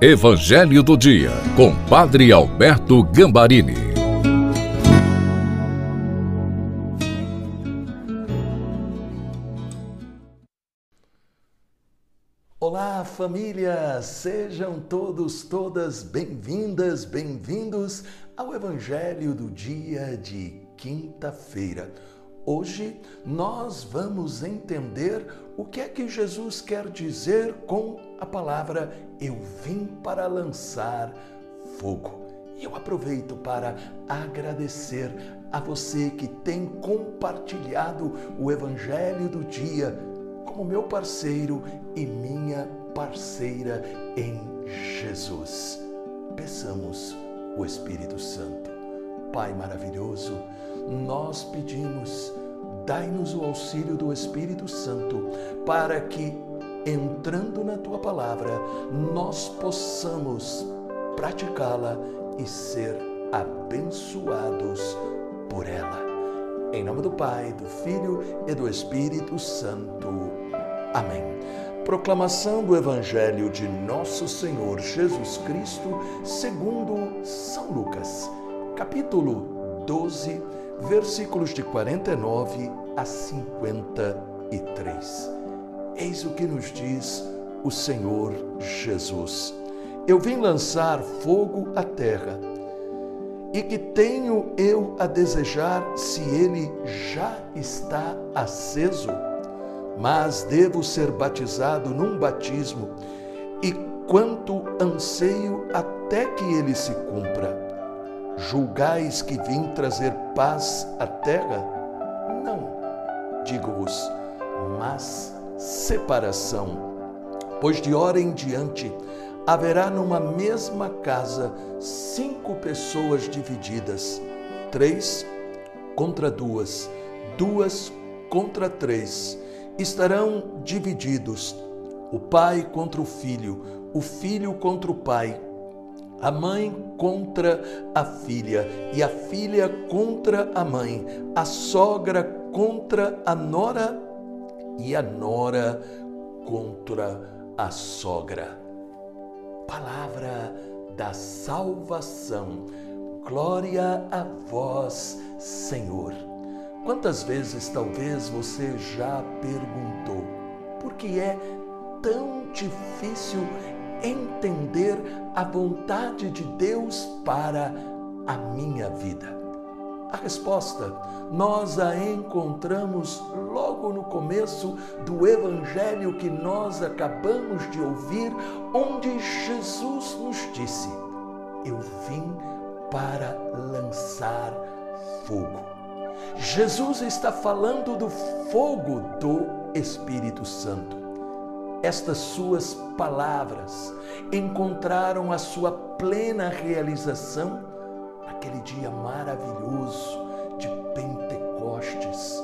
Evangelho do Dia, com Padre Alberto Gambarini. Olá, família! Sejam todos, todas bem-vindas, bem-vindos ao Evangelho do Dia de quinta-feira. Hoje nós vamos entender o que é que Jesus quer dizer com a palavra Eu vim para lançar fogo. E eu aproveito para agradecer a você que tem compartilhado o Evangelho do dia como meu parceiro e minha parceira em Jesus. Peçamos o Espírito Santo. Pai maravilhoso, nós pedimos, dai-nos o auxílio do Espírito Santo para que, entrando na tua palavra, nós possamos praticá-la e ser abençoados por ela. Em nome do Pai, do Filho e do Espírito Santo. Amém. Proclamação do Evangelho de Nosso Senhor Jesus Cristo, segundo São Lucas, capítulo 12, versículos de 49 a 53. Eis o que nos diz o Senhor Jesus. Eu vim lançar fogo à terra, e que tenho eu a desejar se ele já está aceso, mas devo ser batizado num batismo, e quanto anseio até que ele se cumpra. Julgais que vim trazer paz à terra? Não, digo-vos, mas separação. Pois de hora em diante haverá numa mesma casa cinco pessoas divididas, três contra duas, duas contra três. Estarão divididos o pai contra o filho, o filho contra o pai a mãe contra a filha e a filha contra a mãe, a sogra contra a nora e a nora contra a sogra. Palavra da salvação. Glória a vós, Senhor. Quantas vezes talvez você já perguntou por que é tão difícil entender a vontade de Deus para a minha vida? A resposta nós a encontramos logo no começo do evangelho que nós acabamos de ouvir, onde Jesus nos disse: Eu vim para lançar fogo. Jesus está falando do fogo do Espírito Santo. Estas suas palavras encontraram a sua plena realização naquele dia maravilhoso de Pentecostes,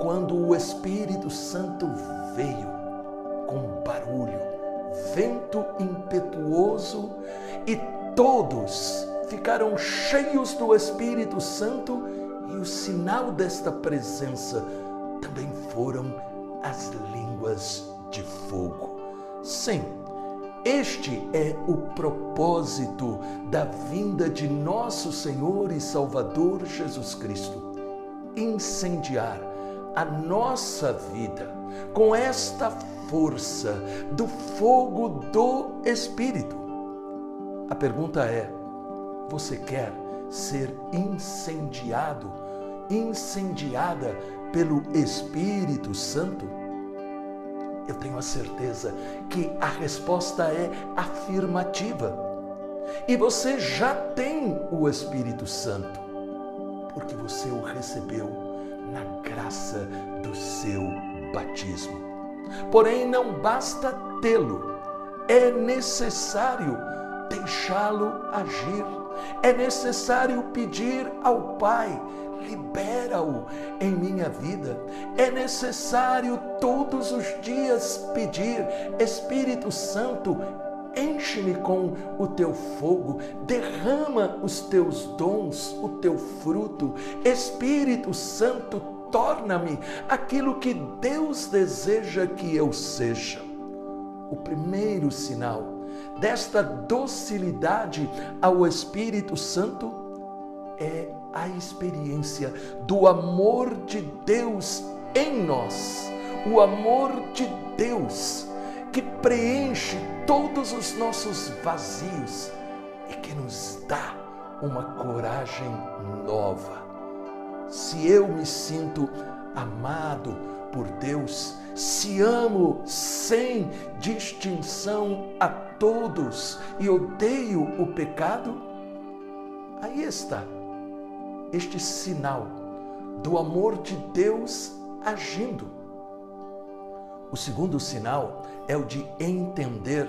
quando o Espírito Santo veio com barulho, vento impetuoso e todos ficaram cheios do Espírito Santo e o sinal desta presença também foram as línguas de fogo. Sim, este é o propósito da vinda de nosso Senhor e Salvador Jesus Cristo incendiar a nossa vida com esta força do fogo do Espírito. A pergunta é: você quer ser incendiado, incendiada pelo Espírito Santo? Eu tenho a certeza que a resposta é afirmativa. E você já tem o Espírito Santo, porque você o recebeu na graça do seu batismo. Porém, não basta tê-lo, é necessário deixá-lo agir, é necessário pedir ao Pai libera-o em minha vida. É necessário todos os dias pedir, Espírito Santo, enche-me com o teu fogo, derrama os teus dons, o teu fruto. Espírito Santo, torna-me aquilo que Deus deseja que eu seja. o primeiro sinal desta docilidade ao Espírito Santo é a experiência do amor de Deus em nós, o amor de Deus que preenche todos os nossos vazios e que nos dá uma coragem nova. Se eu me sinto amado por Deus, se amo sem distinção a todos e odeio o pecado, aí está este sinal do amor de Deus agindo. O segundo sinal é o de entender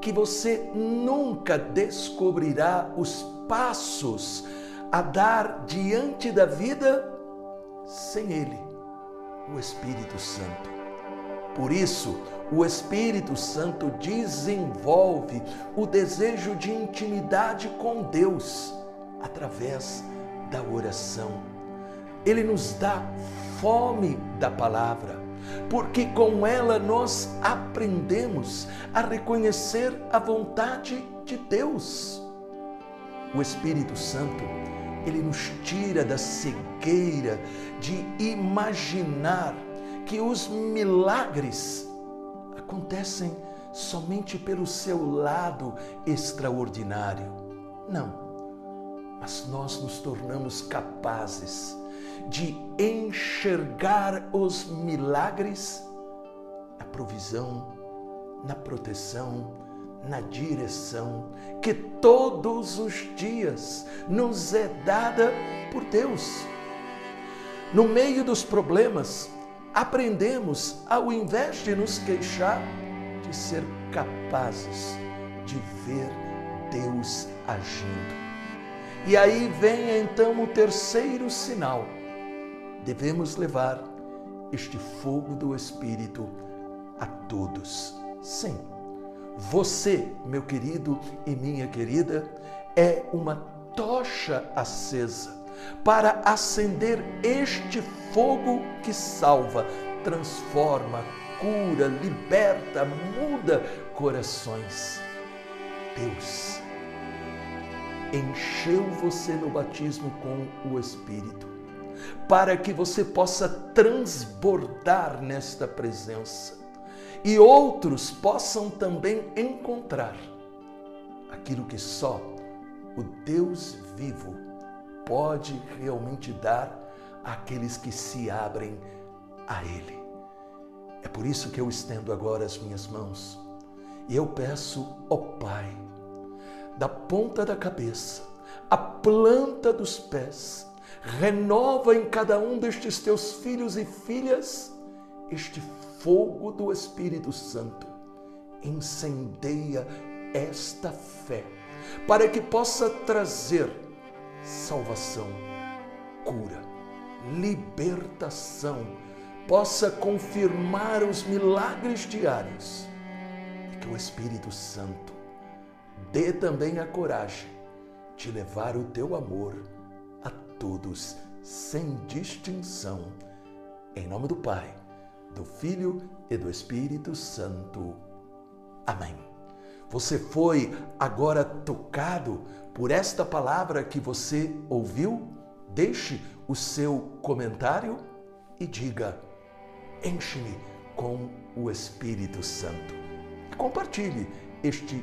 que você nunca descobrirá os passos a dar diante da vida sem Ele, o Espírito Santo. Por isso, o Espírito Santo desenvolve o desejo de intimidade com Deus através da oração. Ele nos dá fome da palavra, porque com ela nós aprendemos a reconhecer a vontade de Deus. O Espírito Santo, ele nos tira da cegueira de imaginar que os milagres acontecem somente pelo seu lado extraordinário. Não. Mas nós nos tornamos capazes de enxergar os milagres na provisão, na proteção, na direção que todos os dias nos é dada por Deus. No meio dos problemas, aprendemos, ao invés de nos queixar, de ser capazes de ver Deus agindo. E aí vem então o terceiro sinal. Devemos levar este fogo do Espírito a todos. Sim, você, meu querido e minha querida, é uma tocha acesa para acender este fogo que salva, transforma, cura, liberta, muda corações. Deus encheu você no batismo com o Espírito, para que você possa transbordar nesta presença e outros possam também encontrar aquilo que só o Deus vivo pode realmente dar àqueles que se abrem a Ele. É por isso que eu estendo agora as minhas mãos e eu peço ao Pai, da ponta da cabeça à planta dos pés, renova em cada um destes teus filhos e filhas este fogo do Espírito Santo. Incendeia esta fé para que possa trazer salvação, cura, libertação, possa confirmar os milagres diários e que o Espírito Santo dê também a coragem de levar o teu amor a todos sem distinção. Em nome do Pai, do Filho e do Espírito Santo. Amém. Você foi agora tocado por esta palavra que você ouviu? Deixe o seu comentário e diga: enche-me com o Espírito Santo. Compartilhe este